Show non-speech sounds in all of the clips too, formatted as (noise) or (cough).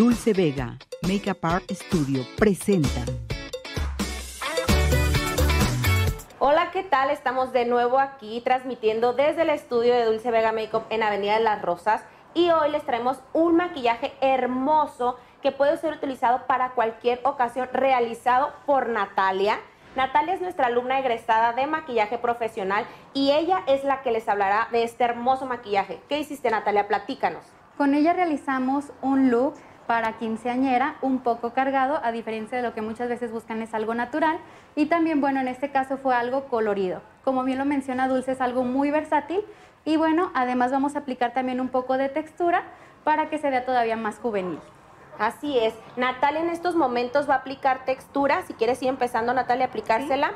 Dulce Vega, Makeup Art Studio, presenta. Hola, ¿qué tal? Estamos de nuevo aquí transmitiendo desde el estudio de Dulce Vega Makeup en Avenida de las Rosas y hoy les traemos un maquillaje hermoso que puede ser utilizado para cualquier ocasión realizado por Natalia. Natalia es nuestra alumna egresada de maquillaje profesional y ella es la que les hablará de este hermoso maquillaje. ¿Qué hiciste Natalia? Platícanos. Con ella realizamos un look para quinceañera un poco cargado, a diferencia de lo que muchas veces buscan es algo natural. Y también, bueno, en este caso fue algo colorido. Como bien lo menciona Dulce, es algo muy versátil. Y bueno, además vamos a aplicar también un poco de textura para que se vea todavía más juvenil. Así es. Natalia en estos momentos va a aplicar textura. Si quieres ir empezando, Natalia, a aplicársela.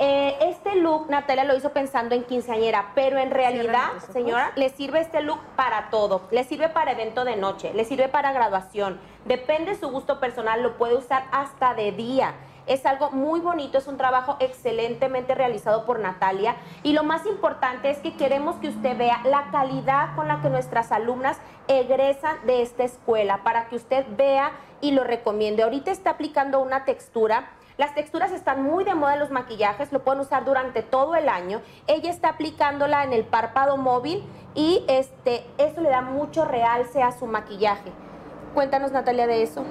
Eh, este look Natalia lo hizo pensando en quinceañera, pero en realidad, señora, le sirve este look para todo. Le sirve para evento de noche, le sirve para graduación. Depende de su gusto personal, lo puede usar hasta de día. Es algo muy bonito, es un trabajo excelentemente realizado por Natalia y lo más importante es que queremos que usted vea la calidad con la que nuestras alumnas egresan de esta escuela para que usted vea y lo recomiende. Ahorita está aplicando una textura las texturas están muy de moda en los maquillajes, lo pueden usar durante todo el año. Ella está aplicándola en el párpado móvil y este, eso le da mucho realce a su maquillaje. Cuéntanos, Natalia, de eso.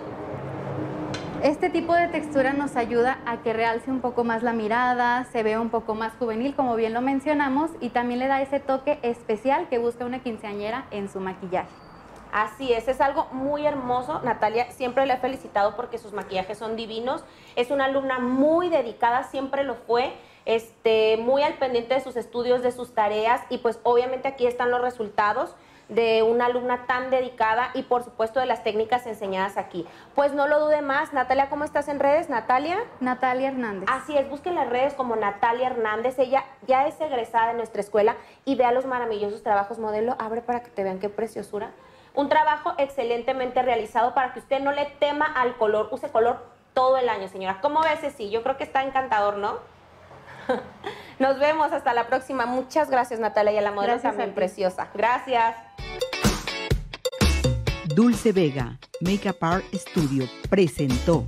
Este tipo de textura nos ayuda a que realce un poco más la mirada, se vea un poco más juvenil, como bien lo mencionamos, y también le da ese toque especial que busca una quinceañera en su maquillaje. Así es, es algo muy hermoso. Natalia siempre le he felicitado porque sus maquillajes son divinos. Es una alumna muy dedicada, siempre lo fue. Este, muy al pendiente de sus estudios, de sus tareas y pues obviamente aquí están los resultados de una alumna tan dedicada y por supuesto de las técnicas enseñadas aquí. Pues no lo dude más. Natalia, ¿cómo estás en redes? Natalia. Natalia Hernández. Así es, busquen las redes como Natalia Hernández. Ella ya es egresada de nuestra escuela y vea los maravillosos trabajos modelo. Abre para que te vean qué preciosura. Un trabajo excelentemente realizado para que usted no le tema al color, use color todo el año, señora. ¿Cómo ves? Sí, yo creo que está encantador, ¿no? (laughs) Nos vemos hasta la próxima. Muchas gracias, Natalia, y a la modelo también preciosa. Gracias. Dulce Vega, Makeup Art Studio, presentó.